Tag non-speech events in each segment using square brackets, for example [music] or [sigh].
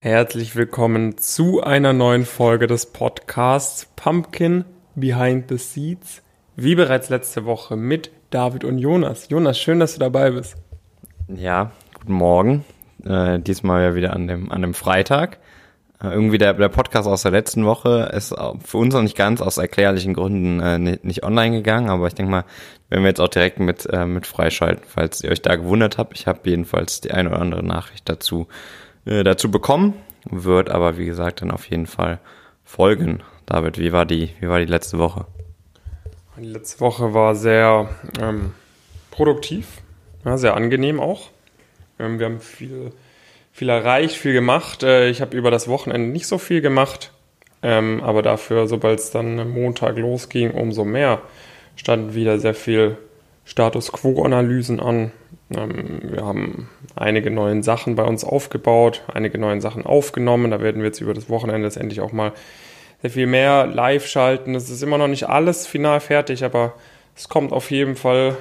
Herzlich willkommen zu einer neuen Folge des Podcasts Pumpkin Behind the Seeds. Wie bereits letzte Woche mit David und Jonas. Jonas, schön, dass du dabei bist. Ja, guten Morgen. Äh, diesmal ja wieder an dem, an dem Freitag. Äh, irgendwie der, der Podcast aus der letzten Woche ist für uns noch nicht ganz aus erklärlichen Gründen äh, nicht, nicht online gegangen, aber ich denke mal, wenn wir jetzt auch direkt mit, äh, mit freischalten, falls ihr euch da gewundert habt. Ich habe jedenfalls die eine oder andere Nachricht dazu äh, dazu bekommen, wird aber wie gesagt dann auf jeden Fall folgen. David, wie war die, wie war die letzte Woche? Die letzte Woche war sehr ähm, produktiv, ja, sehr angenehm auch. Ähm, wir haben viel, viel erreicht, viel gemacht. Äh, ich habe über das Wochenende nicht so viel gemacht, ähm, aber dafür, sobald es dann Montag losging, umso mehr standen wieder sehr viel Status Quo-Analysen an. Ähm, wir haben einige neue Sachen bei uns aufgebaut, einige neue Sachen aufgenommen. Da werden wir jetzt über das Wochenende letztendlich auch mal sehr viel mehr live schalten. Es ist immer noch nicht alles final fertig, aber es kommt auf jeden Fall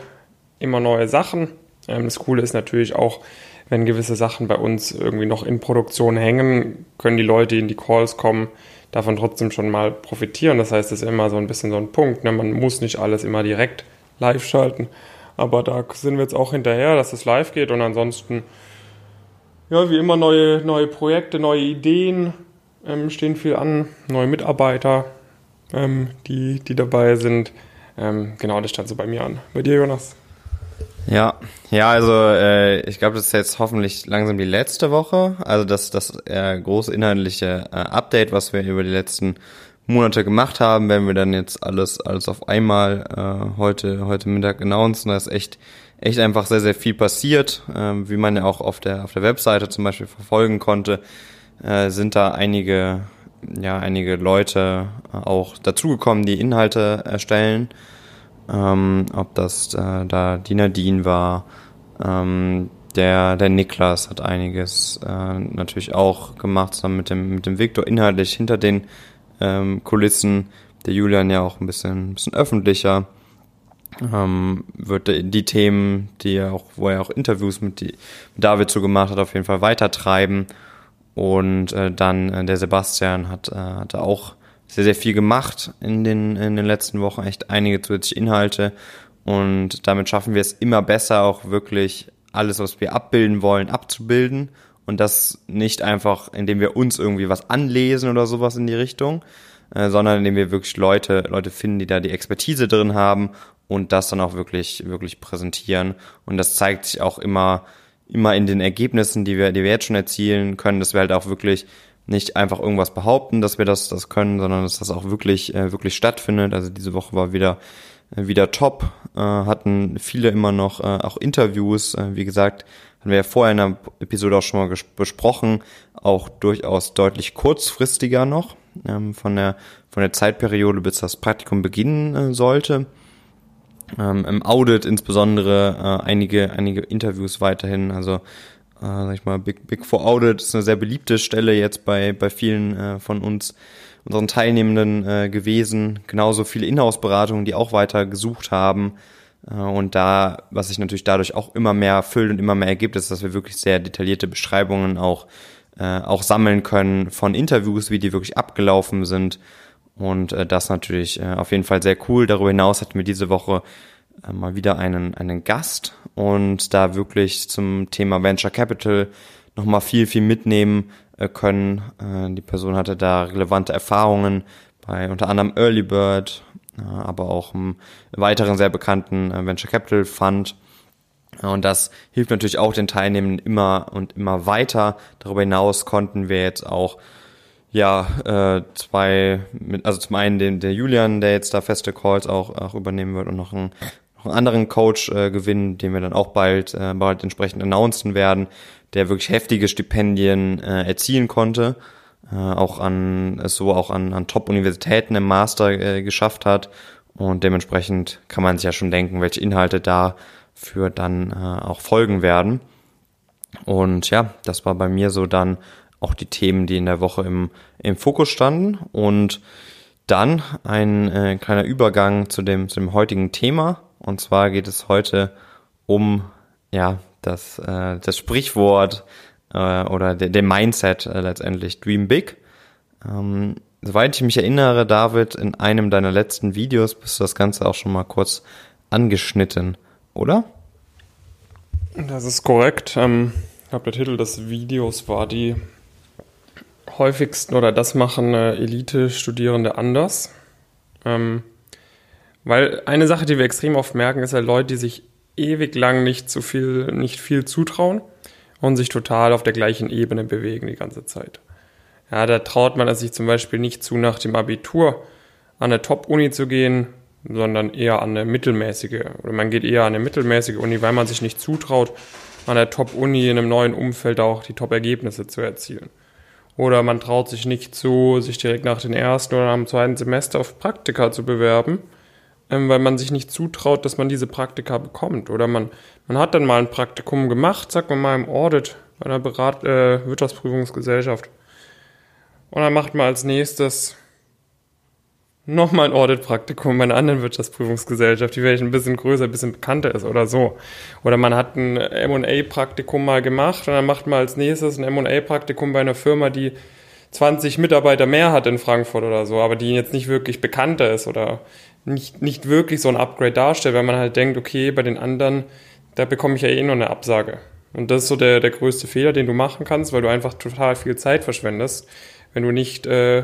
immer neue Sachen. Ähm, das Coole ist natürlich auch, wenn gewisse Sachen bei uns irgendwie noch in Produktion hängen, können die Leute, die in die Calls kommen, davon trotzdem schon mal profitieren. Das heißt, es ist immer so ein bisschen so ein Punkt. Ne? Man muss nicht alles immer direkt live schalten. Aber da sind wir jetzt auch hinterher, dass es live geht und ansonsten, ja, wie immer neue, neue Projekte, neue Ideen ähm, stehen viel an, neue Mitarbeiter, ähm, die, die dabei sind. Ähm, genau, das stand so bei mir an. Bei dir, Jonas? Ja, ja, also äh, ich glaube, das ist jetzt hoffentlich langsam die letzte Woche. Also das, das äh, große inhaltliche äh, Update, was wir über die letzten Monate gemacht haben, wenn wir dann jetzt alles, alles auf einmal äh, heute, heute Mittag announcen. Da ist echt, echt einfach sehr, sehr viel passiert. Ähm, wie man ja auch auf der, auf der Webseite zum Beispiel verfolgen konnte, äh, sind da einige, ja, einige Leute auch dazugekommen, die Inhalte erstellen. Ähm, ob das äh, da die Nadine war, ähm, der, der Niklas hat einiges äh, natürlich auch gemacht, zusammen mit dem, mit dem Victor inhaltlich hinter den ähm, Kulissen. Der Julian ja auch ein bisschen, ein bisschen öffentlicher. Ähm, wird die Themen, die er auch, wo er auch Interviews mit, die, mit David so gemacht hat, auf jeden Fall weitertreiben. Und äh, dann äh, der Sebastian hat, äh, hat auch sehr, sehr viel gemacht in den, in den letzten Wochen, echt einige zusätzliche Inhalte. Und damit schaffen wir es immer besser, auch wirklich alles, was wir abbilden wollen, abzubilden und das nicht einfach, indem wir uns irgendwie was anlesen oder sowas in die Richtung, äh, sondern indem wir wirklich Leute, Leute finden, die da die Expertise drin haben und das dann auch wirklich, wirklich präsentieren. Und das zeigt sich auch immer, immer in den Ergebnissen, die wir, die wir jetzt schon erzielen können, dass wir halt auch wirklich nicht einfach irgendwas behaupten, dass wir das, das können, sondern dass das auch wirklich, äh, wirklich stattfindet. Also diese Woche war wieder, äh, wieder top, hatten viele immer noch auch Interviews, wie gesagt, haben wir ja vorher in der Episode auch schon mal besprochen, auch durchaus deutlich kurzfristiger noch, ähm, von der, von der Zeitperiode, bis das Praktikum beginnen äh, sollte. Ähm, Im Audit insbesondere äh, einige, einige Interviews weiterhin, also äh, sag ich mal, Big, Big Four Audit ist eine sehr beliebte Stelle jetzt bei, bei vielen äh, von uns, unseren Teilnehmenden äh, gewesen. Genauso viele Inhouse-Beratungen, die auch weiter gesucht haben. Äh, und da, was sich natürlich dadurch auch immer mehr füllt und immer mehr ergibt, ist, dass wir wirklich sehr detaillierte Beschreibungen auch, äh, auch sammeln können von Interviews, wie die wirklich abgelaufen sind. Und äh, das natürlich äh, auf jeden Fall sehr cool. Darüber hinaus hatten wir diese Woche äh, mal wieder einen, einen Gast und da wirklich zum Thema Venture Capital nochmal viel, viel mitnehmen äh, können. Äh, die Person hatte da relevante Erfahrungen bei unter anderem Early Bird, aber auch einem weiteren sehr bekannten äh, Venture Capital Fund. Und das hilft natürlich auch den Teilnehmern immer und immer weiter. Darüber hinaus konnten wir jetzt auch ja äh, zwei, also zum einen den der Julian, der jetzt da feste Calls auch, auch übernehmen wird und noch einen, noch einen anderen Coach äh, gewinnen, den wir dann auch bald äh, bald entsprechend announcen werden, der wirklich heftige Stipendien äh, erzielen konnte äh, auch an so auch an, an Top-Universitäten im Master äh, geschafft hat. Und dementsprechend kann man sich ja schon denken, welche Inhalte dafür dann äh, auch folgen werden. Und ja, das war bei mir so dann auch die Themen, die in der Woche im, im Fokus standen. Und dann ein äh, kleiner Übergang zu dem, zu dem heutigen Thema. Und zwar geht es heute um ja das, äh, das Sprichwort äh, oder de, dem Mindset äh, letztendlich Dream Big. Ähm, soweit ich mich erinnere, David, in einem deiner letzten Videos bist du das Ganze auch schon mal kurz angeschnitten, oder? Das ist korrekt. Ähm, ich glaube, der Titel des Videos war die häufigsten oder das machen äh, Elite-Studierende anders. Ähm, weil eine Sache, die wir extrem oft merken, ist ja Leute, die sich ewig lang nicht zu viel, nicht viel zutrauen und sich total auf der gleichen Ebene bewegen die ganze Zeit. Ja, da traut man es sich zum Beispiel nicht zu, nach dem Abitur an eine Top-Uni zu gehen, sondern eher an eine mittelmäßige. Oder man geht eher an eine mittelmäßige Uni, weil man sich nicht zutraut, an der Top-Uni in einem neuen Umfeld auch die Top-Ergebnisse zu erzielen. Oder man traut sich nicht zu, sich direkt nach dem ersten oder dem zweiten Semester auf Praktika zu bewerben, ähm, weil man sich nicht zutraut, dass man diese Praktika bekommt. Oder man, man hat dann mal ein Praktikum gemacht, sagt man mal im Audit bei einer Berat äh, Wirtschaftsprüfungsgesellschaft. Und dann macht man als nächstes nochmal ein Audit-Praktikum bei einer anderen Wirtschaftsprüfungsgesellschaft, die vielleicht ein bisschen größer, ein bisschen bekannter ist oder so. Oder man hat ein M&A-Praktikum mal gemacht und dann macht man als nächstes ein M&A-Praktikum bei einer Firma, die 20 Mitarbeiter mehr hat in Frankfurt oder so, aber die jetzt nicht wirklich bekannter ist oder nicht, nicht wirklich so ein Upgrade darstellt, weil man halt denkt, okay, bei den anderen, da bekomme ich ja eh nur eine Absage. Und das ist so der, der größte Fehler, den du machen kannst, weil du einfach total viel Zeit verschwendest, wenn du nicht äh,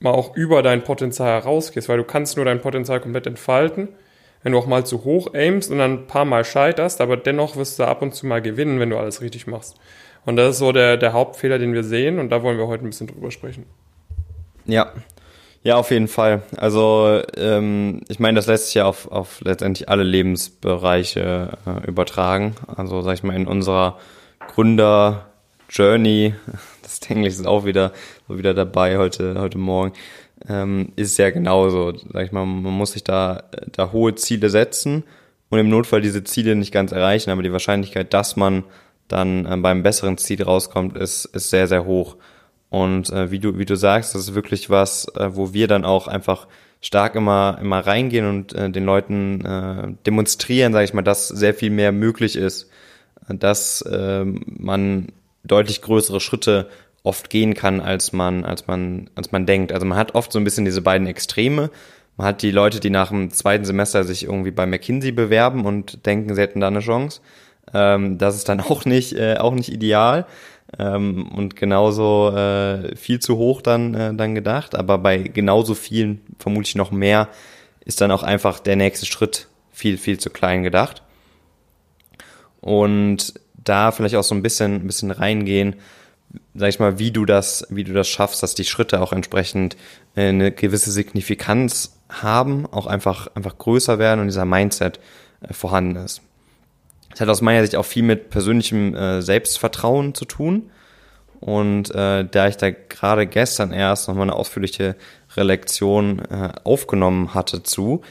mal auch über dein Potenzial herausgehst, weil du kannst nur dein Potenzial komplett entfalten, wenn du auch mal zu hoch aimst und dann ein paar Mal scheiterst, aber dennoch wirst du ab und zu mal gewinnen, wenn du alles richtig machst. Und das ist so der, der Hauptfehler, den wir sehen und da wollen wir heute ein bisschen drüber sprechen. Ja, ja, auf jeden Fall. Also ähm, ich meine, das lässt sich ja auf, auf letztendlich alle Lebensbereiche äh, übertragen. Also sag ich mal, in unserer Gründer-Journey [laughs] das Englisch ist auch wieder, so wieder dabei heute, heute Morgen, ähm, ist ja genauso. Sag ich mal, man muss sich da, da hohe Ziele setzen und im Notfall diese Ziele nicht ganz erreichen, aber die Wahrscheinlichkeit, dass man dann äh, beim besseren Ziel rauskommt, ist, ist sehr, sehr hoch. Und äh, wie du, wie du sagst, das ist wirklich was, äh, wo wir dann auch einfach stark immer, immer reingehen und äh, den Leuten äh, demonstrieren, sage ich mal, dass sehr viel mehr möglich ist, dass äh, man deutlich größere Schritte oft gehen kann, als man, als man, als man denkt. Also man hat oft so ein bisschen diese beiden Extreme. Man hat die Leute, die nach dem zweiten Semester sich irgendwie bei McKinsey bewerben und denken, sie hätten da eine Chance. Ähm, das ist dann [laughs] auch nicht, äh, auch nicht ideal. Ähm, und genauso äh, viel zu hoch dann, äh, dann gedacht. Aber bei genauso vielen, vermutlich noch mehr, ist dann auch einfach der nächste Schritt viel, viel zu klein gedacht. Und da vielleicht auch so ein bisschen, ein bisschen reingehen, sag ich mal, wie du das, wie du das schaffst, dass die Schritte auch entsprechend äh, eine gewisse Signifikanz haben, auch einfach, einfach größer werden und dieser Mindset äh, vorhanden ist. Das hat aus meiner Sicht auch viel mit persönlichem äh, Selbstvertrauen zu tun. Und äh, da ich da gerade gestern erst nochmal eine ausführliche Relektion äh, aufgenommen hatte zu,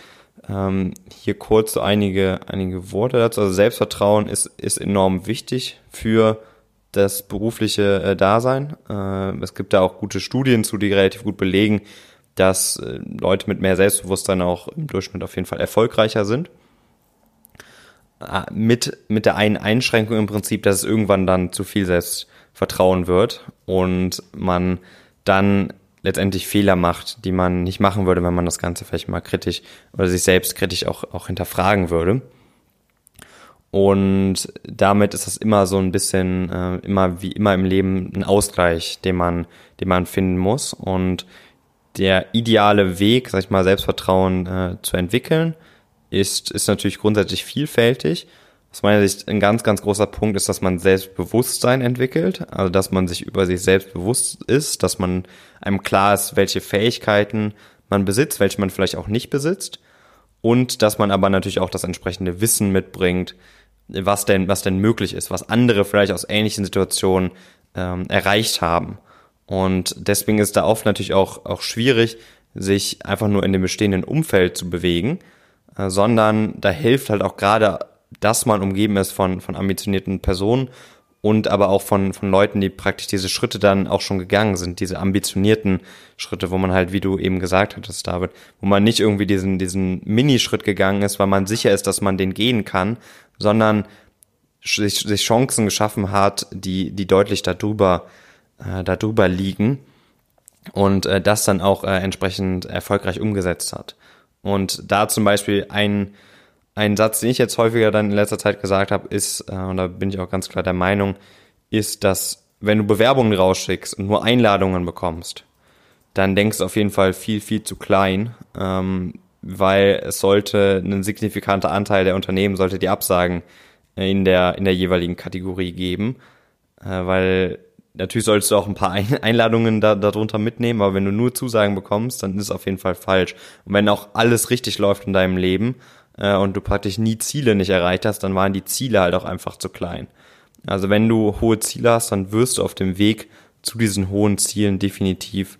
ähm, hier kurz so einige, einige Worte dazu. Also Selbstvertrauen ist, ist enorm wichtig für das berufliche äh, Dasein. Äh, es gibt da auch gute Studien zu, die relativ gut belegen, dass äh, Leute mit mehr Selbstbewusstsein auch im Durchschnitt auf jeden Fall erfolgreicher sind. Äh, mit, mit der einen Einschränkung im Prinzip, dass es irgendwann dann zu viel Selbstvertrauen wird und man dann letztendlich Fehler macht, die man nicht machen würde, wenn man das Ganze vielleicht mal kritisch oder sich selbst kritisch auch, auch hinterfragen würde. Und damit ist das immer so ein bisschen, äh, immer wie immer im Leben ein Ausgleich, den man, den man finden muss. Und der ideale Weg, sag ich mal, Selbstvertrauen äh, zu entwickeln, ist, ist natürlich grundsätzlich vielfältig. Aus meiner Sicht ein ganz, ganz großer Punkt ist, dass man Selbstbewusstsein entwickelt, also dass man sich über sich selbst bewusst ist, dass man einem klar ist, welche Fähigkeiten man besitzt, welche man vielleicht auch nicht besitzt und dass man aber natürlich auch das entsprechende Wissen mitbringt, was denn, was denn möglich ist, was andere vielleicht aus ähnlichen Situationen ähm, erreicht haben. Und deswegen ist da oft natürlich auch, auch schwierig, sich einfach nur in dem bestehenden Umfeld zu bewegen, sondern da hilft halt auch gerade, dass man umgeben ist von, von ambitionierten Personen und aber auch von, von Leuten, die praktisch diese Schritte dann auch schon gegangen sind, diese ambitionierten Schritte, wo man halt, wie du eben gesagt hattest, David, wo man nicht irgendwie diesen, diesen Minischritt gegangen ist, weil man sicher ist, dass man den gehen kann, sondern sich, sich Chancen geschaffen hat, die, die deutlich darüber, äh, darüber liegen und äh, das dann auch äh, entsprechend erfolgreich umgesetzt hat. Und da zum Beispiel ein, ein Satz, den ich jetzt häufiger dann in letzter Zeit gesagt habe, ist, äh, und da bin ich auch ganz klar der Meinung, ist, dass wenn du Bewerbungen rausschickst und nur Einladungen bekommst, dann denkst du auf jeden Fall viel, viel zu klein, ähm, weil es sollte ein signifikanter Anteil der Unternehmen sollte die Absagen in der, in der jeweiligen Kategorie geben, äh, weil natürlich solltest du auch ein paar Einladungen da, darunter mitnehmen, aber wenn du nur Zusagen bekommst, dann ist es auf jeden Fall falsch. Und wenn auch alles richtig läuft in deinem Leben äh, und du praktisch nie Ziele nicht erreicht hast, dann waren die Ziele halt auch einfach zu klein. Also wenn du hohe Ziele hast, dann wirst du auf dem Weg zu diesen hohen Zielen definitiv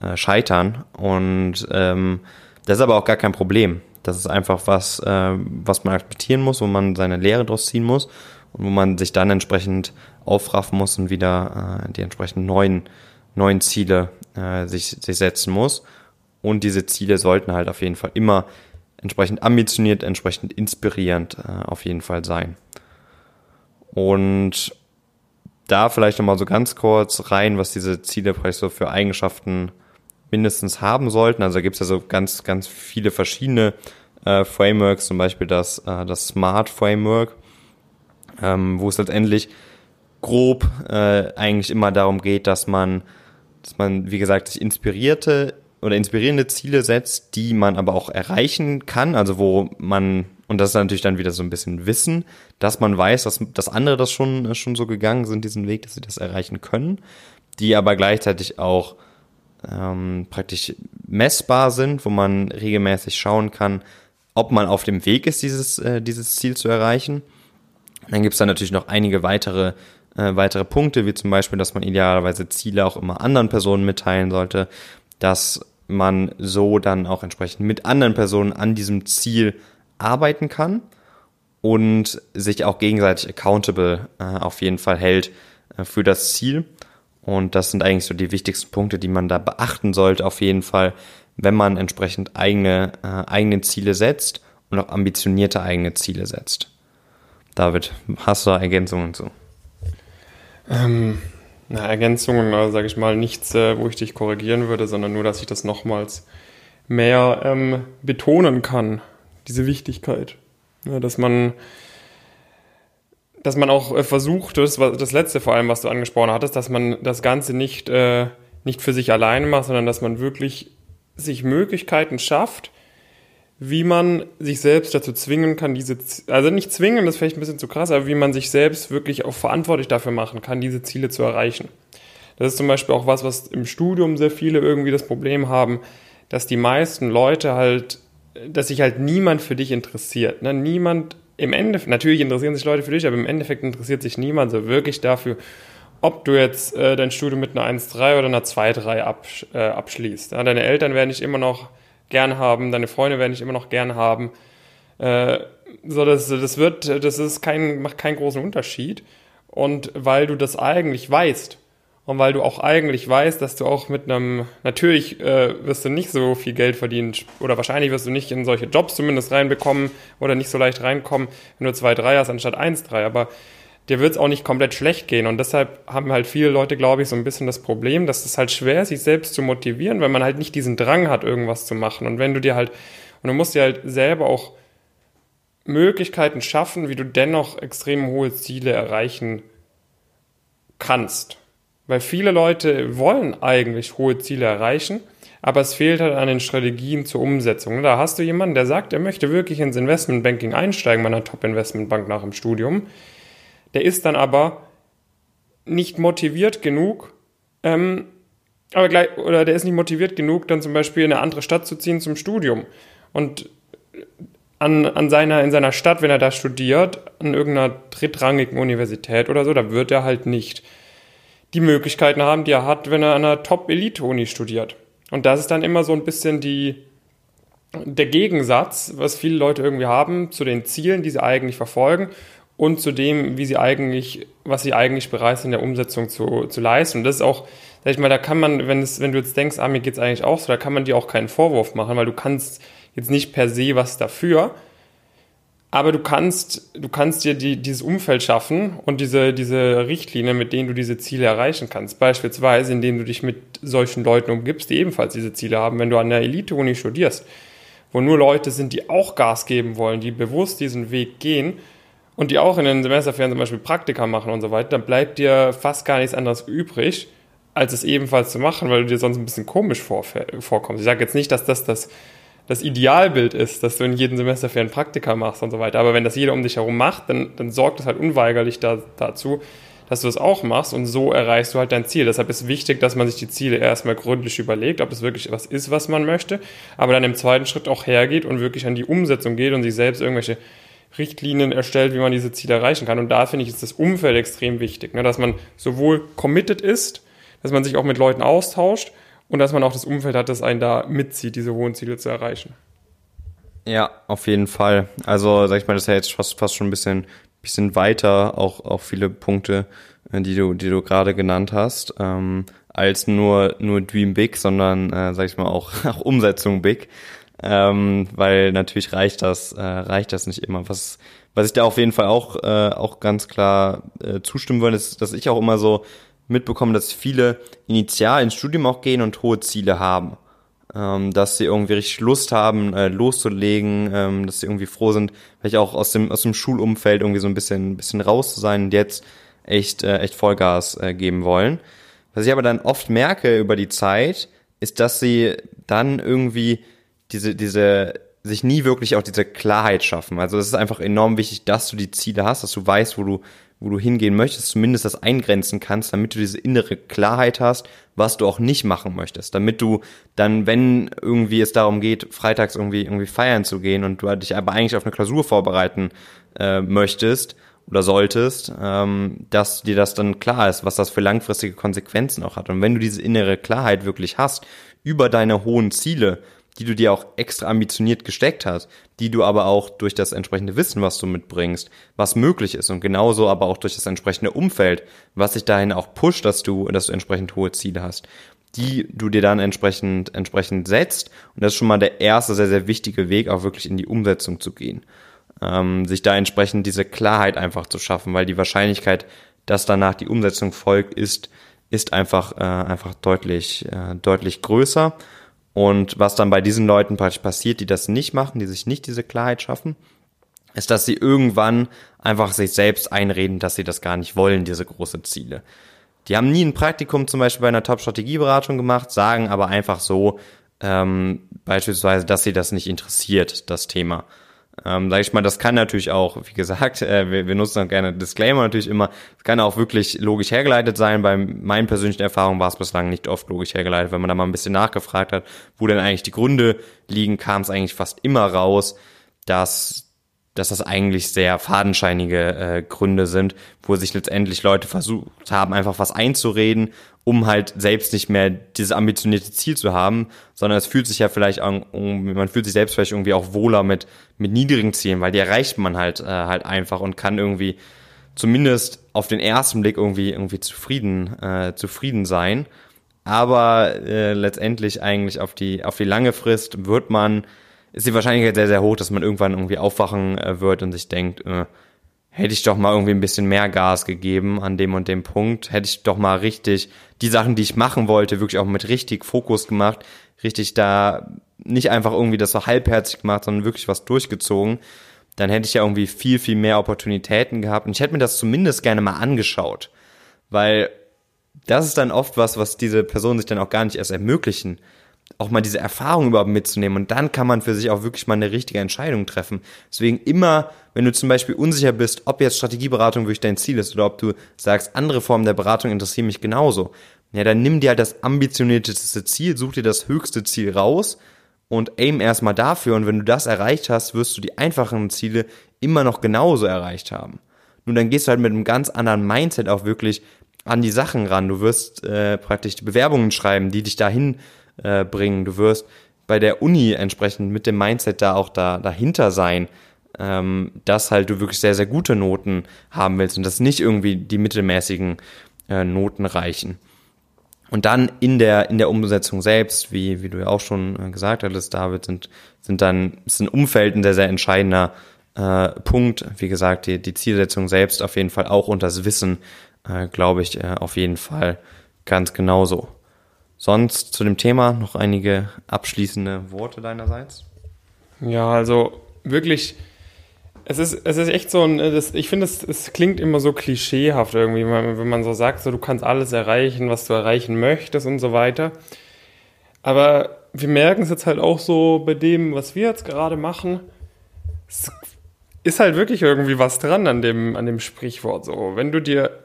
äh, scheitern. Und ähm, das ist aber auch gar kein Problem. Das ist einfach was, äh, was man akzeptieren muss, wo man seine Lehre draus ziehen muss und wo man sich dann entsprechend aufraffen muss und wieder äh, die entsprechenden neuen, neuen Ziele äh, sich, sich setzen muss. Und diese Ziele sollten halt auf jeden Fall immer entsprechend ambitioniert, entsprechend inspirierend äh, auf jeden Fall sein. Und da vielleicht nochmal so ganz kurz rein, was diese Ziele vielleicht so für Eigenschaften mindestens haben sollten. Also da gibt es ja so ganz, ganz viele verschiedene äh, Frameworks, zum Beispiel das, äh, das Smart Framework, ähm, wo es letztendlich grob äh, eigentlich immer darum geht, dass man, dass man, wie gesagt, sich inspirierte oder inspirierende Ziele setzt, die man aber auch erreichen kann, also wo man, und das ist natürlich dann wieder so ein bisschen Wissen, dass man weiß, dass, dass andere das schon, schon so gegangen sind, diesen Weg, dass sie das erreichen können, die aber gleichzeitig auch ähm, praktisch messbar sind, wo man regelmäßig schauen kann, ob man auf dem Weg ist, dieses, äh, dieses Ziel zu erreichen. Dann gibt es dann natürlich noch einige weitere äh, weitere Punkte, wie zum Beispiel, dass man idealerweise Ziele auch immer anderen Personen mitteilen sollte, dass man so dann auch entsprechend mit anderen Personen an diesem Ziel arbeiten kann und sich auch gegenseitig accountable äh, auf jeden Fall hält äh, für das Ziel. Und das sind eigentlich so die wichtigsten Punkte, die man da beachten sollte, auf jeden Fall, wenn man entsprechend eigene, äh, eigene Ziele setzt und auch ambitionierte eigene Ziele setzt. David, hast du da Ergänzungen zu? Ähm, na, Ergänzungen, also, sage ich mal, nichts, äh, wo ich dich korrigieren würde, sondern nur, dass ich das nochmals mehr ähm, betonen kann, diese Wichtigkeit. Ja, dass man dass man auch äh, versucht, das das letzte vor allem, was du angesprochen hattest, dass man das Ganze nicht, äh, nicht für sich alleine macht, sondern dass man wirklich sich Möglichkeiten schafft, wie man sich selbst dazu zwingen kann, diese, also nicht zwingen, das ist vielleicht ein bisschen zu krass, aber wie man sich selbst wirklich auch verantwortlich dafür machen kann, diese Ziele zu erreichen. Das ist zum Beispiel auch was, was im Studium sehr viele irgendwie das Problem haben, dass die meisten Leute halt, dass sich halt niemand für dich interessiert. Ne? Niemand im Endeffekt, natürlich interessieren sich Leute für dich, aber im Endeffekt interessiert sich niemand so wirklich dafür, ob du jetzt äh, dein Studium mit einer 1,3 oder einer 2,3 absch äh, abschließt. Ja? Deine Eltern werden dich immer noch gern haben, deine Freunde werden dich immer noch gern haben. Äh, so, das, das wird, das ist kein, macht keinen großen Unterschied. Und weil du das eigentlich weißt und weil du auch eigentlich weißt, dass du auch mit einem, natürlich äh, wirst du nicht so viel Geld verdienen oder wahrscheinlich wirst du nicht in solche Jobs zumindest reinbekommen oder nicht so leicht reinkommen, wenn du zwei, drei hast anstatt eins, drei. Aber dir wird es auch nicht komplett schlecht gehen. Und deshalb haben halt viele Leute, glaube ich, so ein bisschen das Problem, dass es halt schwer ist, sich selbst zu motivieren, weil man halt nicht diesen Drang hat, irgendwas zu machen. Und wenn du dir halt, und du musst dir halt selber auch Möglichkeiten schaffen, wie du dennoch extrem hohe Ziele erreichen kannst. Weil viele Leute wollen eigentlich hohe Ziele erreichen, aber es fehlt halt an den Strategien zur Umsetzung. Da hast du jemanden, der sagt, er möchte wirklich ins Investmentbanking einsteigen bei einer Top-Investmentbank nach dem Studium der ist dann aber nicht motiviert genug, ähm, aber gleich, oder der ist nicht motiviert genug, dann zum Beispiel in eine andere Stadt zu ziehen zum Studium. Und an, an seiner, in seiner Stadt, wenn er da studiert, an irgendeiner drittrangigen Universität oder so, da wird er halt nicht die Möglichkeiten haben, die er hat, wenn er an einer Top-Elite-Uni studiert. Und das ist dann immer so ein bisschen die, der Gegensatz, was viele Leute irgendwie haben zu den Zielen, die sie eigentlich verfolgen und zu dem, wie sie eigentlich, was sie eigentlich bereit sind, in der Umsetzung zu, zu leisten. Und das ist auch, sag ich mal, da kann man, wenn es, wenn du jetzt denkst, ah, mir geht's eigentlich auch so, da kann man dir auch keinen Vorwurf machen, weil du kannst jetzt nicht per se was dafür. Aber du kannst, du kannst dir die, dieses Umfeld schaffen und diese, diese Richtlinien, mit denen du diese Ziele erreichen kannst. Beispielsweise, indem du dich mit solchen Leuten umgibst, die ebenfalls diese Ziele haben. Wenn du an der Elite-Uni studierst, wo nur Leute sind, die auch Gas geben wollen, die bewusst diesen Weg gehen und die auch in den Semesterferien zum Beispiel Praktika machen und so weiter, dann bleibt dir fast gar nichts anderes übrig, als es ebenfalls zu machen, weil du dir sonst ein bisschen komisch vorkommst. Ich sage jetzt nicht, dass das das das Idealbild ist, dass du in jedem Semester für ein Praktika machst und so weiter. Aber wenn das jeder um dich herum macht, dann, dann sorgt das halt unweigerlich da, dazu, dass du das auch machst und so erreichst du halt dein Ziel. Deshalb ist wichtig, dass man sich die Ziele erstmal gründlich überlegt, ob es wirklich was ist, was man möchte, aber dann im zweiten Schritt auch hergeht und wirklich an die Umsetzung geht und sich selbst irgendwelche Richtlinien erstellt, wie man diese Ziele erreichen kann. Und da finde ich, ist das Umfeld extrem wichtig, ne? dass man sowohl committed ist, dass man sich auch mit Leuten austauscht, und dass man auch das Umfeld hat, das einen da mitzieht, diese hohen Ziele zu erreichen. Ja, auf jeden Fall. Also, sag ich mal, das ist ja jetzt fast, fast schon ein bisschen, bisschen weiter, auch, auch viele Punkte, äh, die du, die du gerade genannt hast, ähm, als nur, nur Dream Big, sondern, äh, sag ich mal, auch, [laughs] auch Umsetzung Big. Ähm, weil natürlich reicht das, äh, reicht das nicht immer. Was, was ich da auf jeden Fall auch, äh, auch ganz klar äh, zustimmen würde, ist, dass ich auch immer so mitbekommen, dass viele initial ins Studium auch gehen und hohe Ziele haben. Ähm, dass sie irgendwie richtig Lust haben, äh, loszulegen, ähm, dass sie irgendwie froh sind, vielleicht auch aus dem, aus dem Schulumfeld irgendwie so ein bisschen, bisschen raus zu sein und jetzt echt, äh, echt Vollgas äh, geben wollen. Was ich aber dann oft merke über die Zeit, ist, dass sie dann irgendwie diese, diese, sich nie wirklich auch diese Klarheit schaffen. Also es ist einfach enorm wichtig, dass du die Ziele hast, dass du weißt, wo du, wo du hingehen möchtest, zumindest das eingrenzen kannst, damit du diese innere Klarheit hast, was du auch nicht machen möchtest, damit du dann, wenn irgendwie es darum geht, freitags irgendwie irgendwie feiern zu gehen und du dich aber eigentlich auf eine Klausur vorbereiten äh, möchtest oder solltest, ähm, dass dir das dann klar ist, was das für langfristige Konsequenzen auch hat. Und wenn du diese innere Klarheit wirklich hast über deine hohen Ziele, die du dir auch extra ambitioniert gesteckt hast, die du aber auch durch das entsprechende Wissen, was du mitbringst, was möglich ist und genauso aber auch durch das entsprechende Umfeld, was sich dahin auch pusht, dass du, dass du entsprechend hohe Ziele hast, die du dir dann entsprechend, entsprechend setzt. Und das ist schon mal der erste sehr, sehr wichtige Weg, auch wirklich in die Umsetzung zu gehen. Ähm, sich da entsprechend diese Klarheit einfach zu schaffen, weil die Wahrscheinlichkeit, dass danach die Umsetzung folgt, ist, ist einfach, äh, einfach deutlich, äh, deutlich größer. Und was dann bei diesen Leuten praktisch passiert, die das nicht machen, die sich nicht diese Klarheit schaffen, ist, dass sie irgendwann einfach sich selbst einreden, dass sie das gar nicht wollen, diese große Ziele. Die haben nie ein Praktikum zum Beispiel bei einer Top-Strategieberatung gemacht, sagen aber einfach so, ähm, beispielsweise, dass sie das nicht interessiert, das Thema. Ähm, sag ich mal, das kann natürlich auch, wie gesagt, äh, wir, wir nutzen auch gerne Disclaimer natürlich immer, es kann auch wirklich logisch hergeleitet sein. Bei meinen persönlichen Erfahrungen war es bislang nicht oft logisch hergeleitet. Wenn man da mal ein bisschen nachgefragt hat, wo denn eigentlich die Gründe liegen, kam es eigentlich fast immer raus, dass dass das eigentlich sehr fadenscheinige äh, Gründe sind, wo sich letztendlich Leute versucht haben, einfach was einzureden, um halt selbst nicht mehr dieses ambitionierte Ziel zu haben, sondern es fühlt sich ja vielleicht an, man fühlt sich selbst vielleicht irgendwie auch wohler mit mit niedrigen Zielen, weil die erreicht man halt äh, halt einfach und kann irgendwie zumindest auf den ersten Blick irgendwie irgendwie zufrieden äh, zufrieden sein, aber äh, letztendlich eigentlich auf die auf die lange Frist wird man ist die Wahrscheinlichkeit sehr, sehr hoch, dass man irgendwann irgendwie aufwachen äh, wird und sich denkt, äh, hätte ich doch mal irgendwie ein bisschen mehr Gas gegeben an dem und dem Punkt, hätte ich doch mal richtig die Sachen, die ich machen wollte, wirklich auch mit richtig Fokus gemacht, richtig da nicht einfach irgendwie das so halbherzig gemacht, sondern wirklich was durchgezogen, dann hätte ich ja irgendwie viel, viel mehr Opportunitäten gehabt. Und ich hätte mir das zumindest gerne mal angeschaut, weil das ist dann oft was, was diese Personen sich dann auch gar nicht erst ermöglichen auch mal diese Erfahrung überhaupt mitzunehmen. Und dann kann man für sich auch wirklich mal eine richtige Entscheidung treffen. Deswegen immer, wenn du zum Beispiel unsicher bist, ob jetzt Strategieberatung wirklich dein Ziel ist oder ob du sagst, andere Formen der Beratung interessieren mich genauso, ja, dann nimm dir halt das ambitionierteste Ziel, such dir das höchste Ziel raus und aim erstmal dafür. Und wenn du das erreicht hast, wirst du die einfachen Ziele immer noch genauso erreicht haben. Nun, dann gehst du halt mit einem ganz anderen Mindset auch wirklich an die Sachen ran. Du wirst äh, praktisch Bewerbungen schreiben, die dich dahin äh, bringen. Du wirst bei der Uni entsprechend mit dem Mindset da auch da dahinter sein, ähm, dass halt du wirklich sehr, sehr gute Noten haben willst und dass nicht irgendwie die mittelmäßigen äh, Noten reichen. Und dann in der, in der Umsetzung selbst, wie, wie du ja auch schon äh, gesagt hattest, David, sind, sind dann, ist ein Umfeld ein sehr, sehr entscheidender, äh, Punkt. Wie gesagt, die, die Zielsetzung selbst auf jeden Fall auch und das Wissen, äh, glaube ich, äh, auf jeden Fall ganz genauso. Sonst zu dem Thema noch einige abschließende Worte deinerseits? Ja, also wirklich, es ist, es ist echt so ein, das, ich finde, es, es klingt immer so klischeehaft irgendwie, wenn man so sagt, so, du kannst alles erreichen, was du erreichen möchtest und so weiter. Aber wir merken es jetzt halt auch so bei dem, was wir jetzt gerade machen. Es ist halt wirklich irgendwie was dran an dem, an dem Sprichwort so. Wenn du dir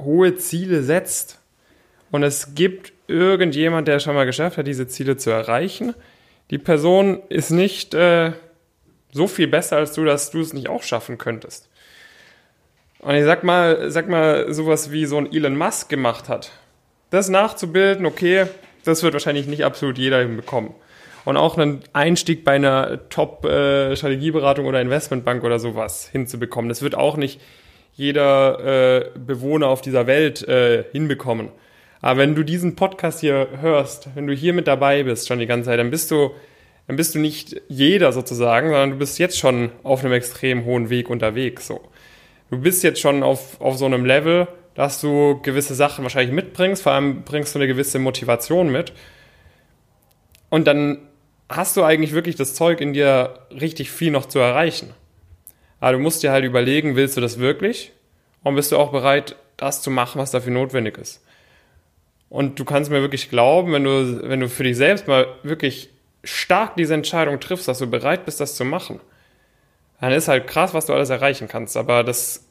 hohe Ziele setzt und es gibt irgendjemand, der schon mal geschafft hat, diese Ziele zu erreichen, die Person ist nicht äh, so viel besser als du, dass du es nicht auch schaffen könntest. Und ich sag mal, sag mal, sowas wie so ein Elon Musk gemacht hat. Das nachzubilden, okay, das wird wahrscheinlich nicht absolut jeder hinbekommen. Und auch einen Einstieg bei einer Top-Strategieberatung äh, oder Investmentbank oder sowas hinzubekommen. Das wird auch nicht jeder äh, Bewohner auf dieser Welt äh, hinbekommen. Aber wenn du diesen Podcast hier hörst, wenn du hier mit dabei bist schon die ganze Zeit, dann bist du, dann bist du nicht jeder sozusagen, sondern du bist jetzt schon auf einem extrem hohen Weg unterwegs. So. Du bist jetzt schon auf, auf so einem Level, dass du gewisse Sachen wahrscheinlich mitbringst, vor allem bringst du eine gewisse Motivation mit. Und dann hast du eigentlich wirklich das Zeug in dir, richtig viel noch zu erreichen. Aber du musst dir halt überlegen, willst du das wirklich? Und bist du auch bereit, das zu machen, was dafür notwendig ist? Und du kannst mir wirklich glauben, wenn du, wenn du für dich selbst mal wirklich stark diese Entscheidung triffst, dass du bereit bist, das zu machen, dann ist halt krass, was du alles erreichen kannst. Aber das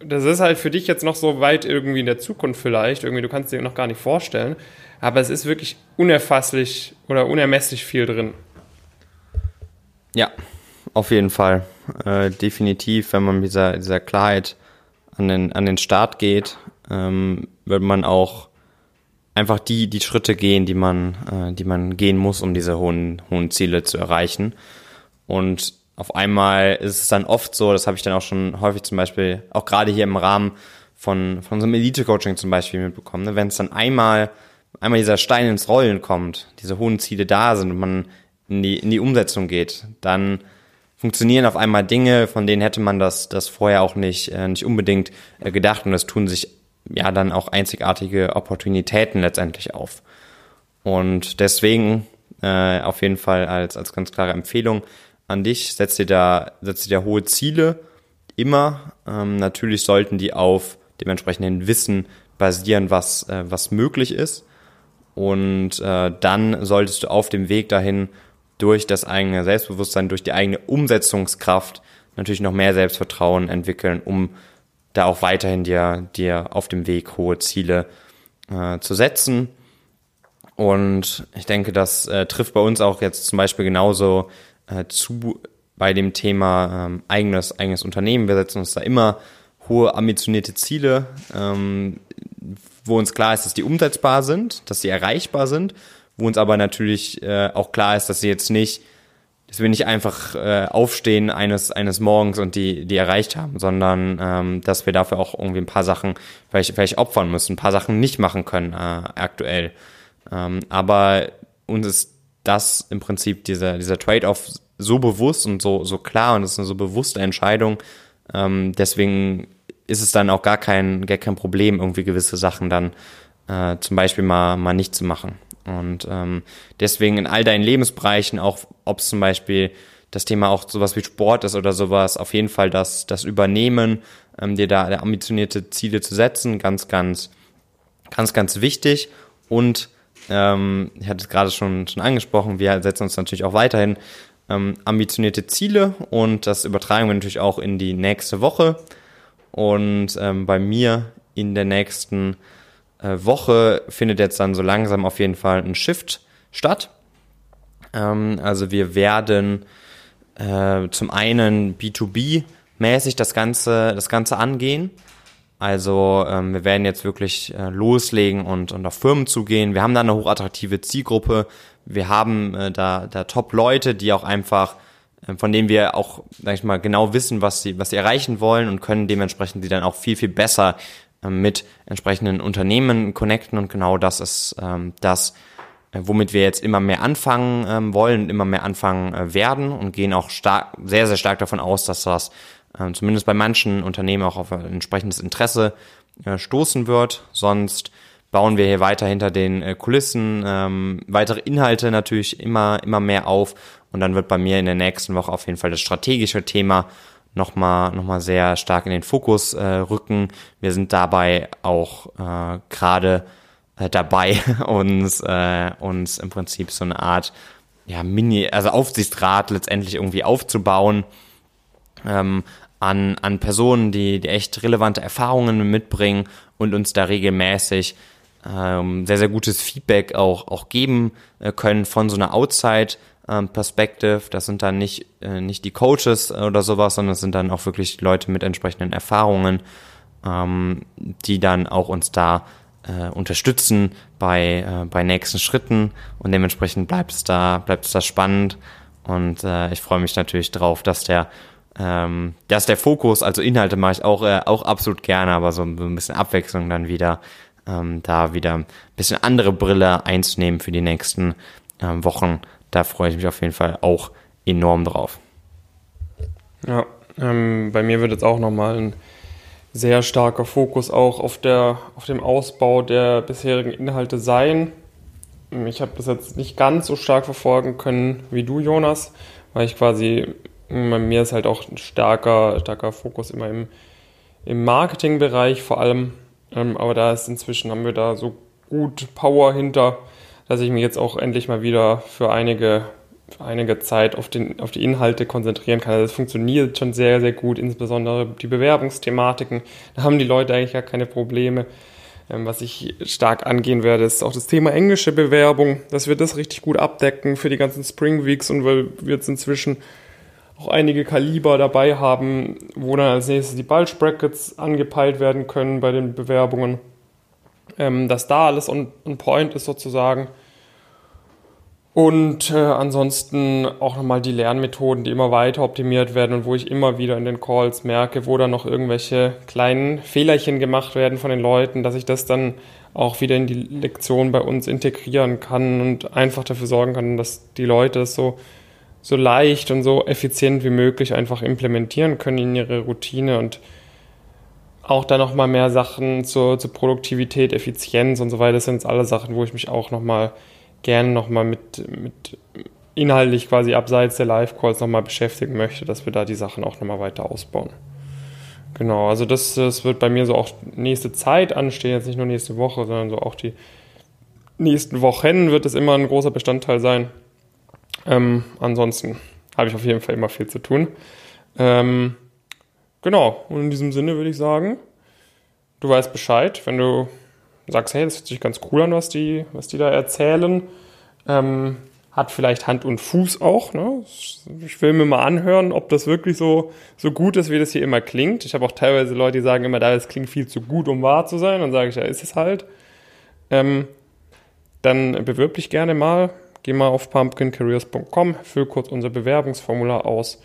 das ist halt für dich jetzt noch so weit irgendwie in der Zukunft vielleicht, irgendwie du kannst dir noch gar nicht vorstellen, aber es ist wirklich unerfasslich oder unermesslich viel drin. Ja, auf jeden Fall. Äh, definitiv, wenn man mit dieser, dieser Klarheit an den, an den Start geht, ähm, wird man auch einfach die, die Schritte gehen, die man, äh, die man gehen muss, um diese hohen, hohen Ziele zu erreichen. Und auf einmal ist es dann oft so, das habe ich dann auch schon häufig zum Beispiel, auch gerade hier im Rahmen von, von so einem Elite-Coaching zum Beispiel mitbekommen, ne? wenn es dann einmal, einmal dieser Stein ins Rollen kommt, diese hohen Ziele da sind und man in die, in die Umsetzung geht, dann funktionieren auf einmal Dinge, von denen hätte man das, das vorher auch nicht, äh, nicht unbedingt äh, gedacht und es tun sich ja dann auch einzigartige Opportunitäten letztendlich auf. Und deswegen äh, auf jeden Fall als, als ganz klare Empfehlung, an dich, setz dir da, setz dir da hohe Ziele immer. Ähm, natürlich sollten die auf dem entsprechenden Wissen basieren, was, äh, was möglich ist. Und äh, dann solltest du auf dem Weg dahin durch das eigene Selbstbewusstsein, durch die eigene Umsetzungskraft natürlich noch mehr Selbstvertrauen entwickeln, um da auch weiterhin dir, dir auf dem Weg hohe Ziele äh, zu setzen. Und ich denke, das äh, trifft bei uns auch jetzt zum Beispiel genauso äh, zu bei dem Thema ähm, eigenes, eigenes Unternehmen. Wir setzen uns da immer hohe ambitionierte Ziele, ähm, wo uns klar ist, dass die umsetzbar sind, dass sie erreichbar sind, wo uns aber natürlich äh, auch klar ist, dass sie jetzt nicht, dass wir nicht einfach äh, aufstehen eines eines Morgens und die die erreicht haben, sondern ähm, dass wir dafür auch irgendwie ein paar Sachen vielleicht vielleicht opfern müssen, ein paar Sachen nicht machen können äh, aktuell. Ähm, aber uns ist das im Prinzip dieser, dieser Trade-off so bewusst und so, so klar und es ist eine so bewusste Entscheidung. Ähm, deswegen ist es dann auch gar kein, gar kein Problem, irgendwie gewisse Sachen dann äh, zum Beispiel mal, mal nicht zu machen. Und ähm, deswegen in all deinen Lebensbereichen, auch ob es zum Beispiel das Thema auch sowas wie Sport ist oder sowas, auf jeden Fall das, das Übernehmen, ähm, dir da ambitionierte Ziele zu setzen, ganz, ganz, ganz, ganz wichtig. Und ähm, ich hatte es gerade schon, schon angesprochen, wir setzen uns natürlich auch weiterhin ähm, ambitionierte Ziele und das übertragen wir natürlich auch in die nächste Woche. Und ähm, bei mir in der nächsten Woche findet jetzt dann so langsam auf jeden Fall ein Shift statt. Ähm, also wir werden äh, zum einen B2B-mäßig das Ganze, das Ganze angehen. Also ähm, wir werden jetzt wirklich äh, loslegen und, und auf Firmen zugehen. Wir haben da eine hochattraktive Zielgruppe. Wir haben äh, da, da Top-Leute, die auch einfach, äh, von denen wir auch, sag ich mal, genau wissen, was sie, was sie erreichen wollen und können dementsprechend sie dann auch viel, viel besser äh, mit entsprechenden Unternehmen connecten. Und genau das ist ähm, das, äh, womit wir jetzt immer mehr anfangen ähm, wollen, immer mehr anfangen äh, werden und gehen auch stark, sehr, sehr stark davon aus, dass das äh, zumindest bei manchen Unternehmen auch auf ein entsprechendes Interesse äh, stoßen wird. Sonst bauen wir hier weiter hinter den äh, Kulissen ähm, weitere Inhalte natürlich immer, immer mehr auf und dann wird bei mir in der nächsten Woche auf jeden Fall das strategische Thema nochmal noch mal sehr stark in den Fokus äh, rücken. Wir sind dabei auch äh, gerade äh, dabei, [laughs] uns, äh, uns im Prinzip so eine Art ja, Mini, also Aufsichtsrat letztendlich irgendwie aufzubauen. Ähm, an, an Personen, die, die echt relevante Erfahrungen mitbringen und uns da regelmäßig ähm, sehr, sehr gutes Feedback auch, auch geben äh, können von so einer Outside ähm, Perspective. Das sind dann nicht, äh, nicht die Coaches oder sowas, sondern es sind dann auch wirklich Leute mit entsprechenden Erfahrungen, ähm, die dann auch uns da äh, unterstützen bei, äh, bei nächsten Schritten. Und dementsprechend bleibt es da, bleibt es da spannend. Und äh, ich freue mich natürlich drauf, dass der ähm, dass der Fokus, also Inhalte mache ich auch, äh, auch absolut gerne, aber so, so ein bisschen Abwechslung dann wieder, ähm, da wieder ein bisschen andere Brille einzunehmen für die nächsten ähm, Wochen da freue ich mich auf jeden Fall auch enorm drauf. Ja, ähm, bei mir wird jetzt auch nochmal ein sehr starker Fokus auch auf, der, auf dem Ausbau der bisherigen Inhalte sein. Ich habe das jetzt nicht ganz so stark verfolgen können wie du, Jonas, weil ich quasi, bei mir ist halt auch ein starker, starker Fokus immer im, im Marketingbereich vor allem. Ähm, aber da ist inzwischen, haben wir da so gut Power hinter, dass ich mich jetzt auch endlich mal wieder für einige, für einige Zeit auf, den, auf die Inhalte konzentrieren kann. Also das funktioniert schon sehr, sehr gut, insbesondere die Bewerbungsthematiken. Da haben die Leute eigentlich gar keine Probleme. Ähm, was ich stark angehen werde, ist auch das Thema englische Bewerbung, dass wir das richtig gut abdecken für die ganzen Spring Weeks und weil wir jetzt inzwischen auch einige Kaliber dabei haben, wo dann als nächstes die Bulge Brackets angepeilt werden können bei den Bewerbungen ähm, dass da alles on, on point ist sozusagen. Und äh, ansonsten auch nochmal die Lernmethoden, die immer weiter optimiert werden und wo ich immer wieder in den Calls merke, wo da noch irgendwelche kleinen Fehlerchen gemacht werden von den Leuten, dass ich das dann auch wieder in die Lektion bei uns integrieren kann und einfach dafür sorgen kann, dass die Leute es so, so leicht und so effizient wie möglich einfach implementieren können in ihre Routine und auch da nochmal mehr Sachen zur, zur Produktivität, Effizienz und so weiter. Das sind jetzt alle Sachen, wo ich mich auch nochmal gerne nochmal mit, mit inhaltlich quasi abseits der Live-Calls nochmal beschäftigen möchte, dass wir da die Sachen auch nochmal weiter ausbauen. Genau, also das, das wird bei mir so auch nächste Zeit anstehen, jetzt nicht nur nächste Woche, sondern so auch die nächsten Wochen wird es immer ein großer Bestandteil sein. Ähm, ansonsten habe ich auf jeden Fall immer viel zu tun. Ähm, Genau, und in diesem Sinne würde ich sagen, du weißt Bescheid, wenn du sagst, hey, das hört sich ganz cool an, was die, was die da erzählen. Ähm, hat vielleicht Hand und Fuß auch. Ne? Ich will mir mal anhören, ob das wirklich so, so gut ist, wie das hier immer klingt. Ich habe auch teilweise Leute, die sagen immer, das klingt viel zu gut, um wahr zu sein. Dann sage ich, ja, ist es halt. Ähm, dann bewirb dich gerne mal. Geh mal auf pumpkincareers.com, füll kurz unser Bewerbungsformular aus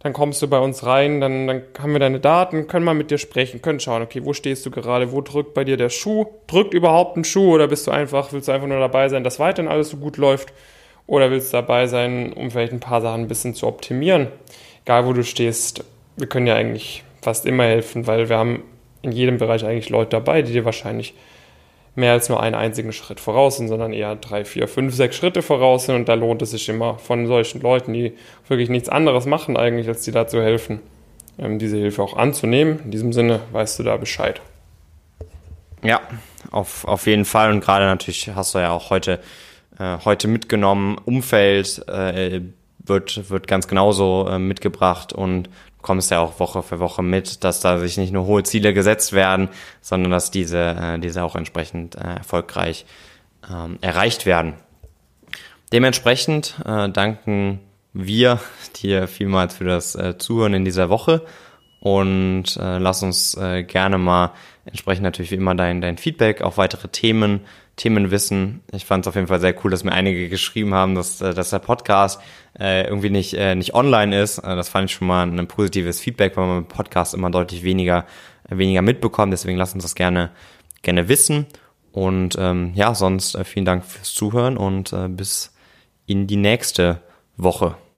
dann kommst du bei uns rein, dann, dann haben wir deine Daten, können mal mit dir sprechen, können schauen, okay, wo stehst du gerade, wo drückt bei dir der Schuh, drückt überhaupt ein Schuh oder bist du einfach, willst du einfach nur dabei sein, dass weiterhin alles so gut läuft? Oder willst du dabei sein, um vielleicht ein paar Sachen ein bisschen zu optimieren, egal wo du stehst, wir können dir eigentlich fast immer helfen, weil wir haben in jedem Bereich eigentlich Leute dabei, die dir wahrscheinlich mehr als nur einen einzigen Schritt voraus sind, sondern eher drei, vier, fünf, sechs Schritte voraus sind. Und da lohnt es sich immer von solchen Leuten, die wirklich nichts anderes machen eigentlich, als dir dazu helfen, ähm, diese Hilfe auch anzunehmen. In diesem Sinne weißt du da Bescheid. Ja, auf, auf jeden Fall. Und gerade natürlich hast du ja auch heute, äh, heute mitgenommen, Umfeld äh, wird, wird ganz genauso äh, mitgebracht und kommst ja auch Woche für Woche mit, dass da sich nicht nur hohe Ziele gesetzt werden, sondern dass diese, äh, diese auch entsprechend äh, erfolgreich ähm, erreicht werden. Dementsprechend äh, danken wir dir vielmals für das äh, Zuhören in dieser Woche und äh, lass uns äh, gerne mal entsprechend natürlich wie immer dein, dein Feedback auf weitere Themen Themen wissen. Ich fand es auf jeden Fall sehr cool, dass mir einige geschrieben haben, dass, äh, dass der Podcast äh, irgendwie nicht, äh, nicht online ist. Äh, das fand ich schon mal ein positives Feedback, weil man im Podcast immer deutlich weniger, weniger mitbekommt. Deswegen lasst uns das gerne, gerne wissen. Und ähm, ja, sonst äh, vielen Dank fürs Zuhören und äh, bis in die nächste Woche.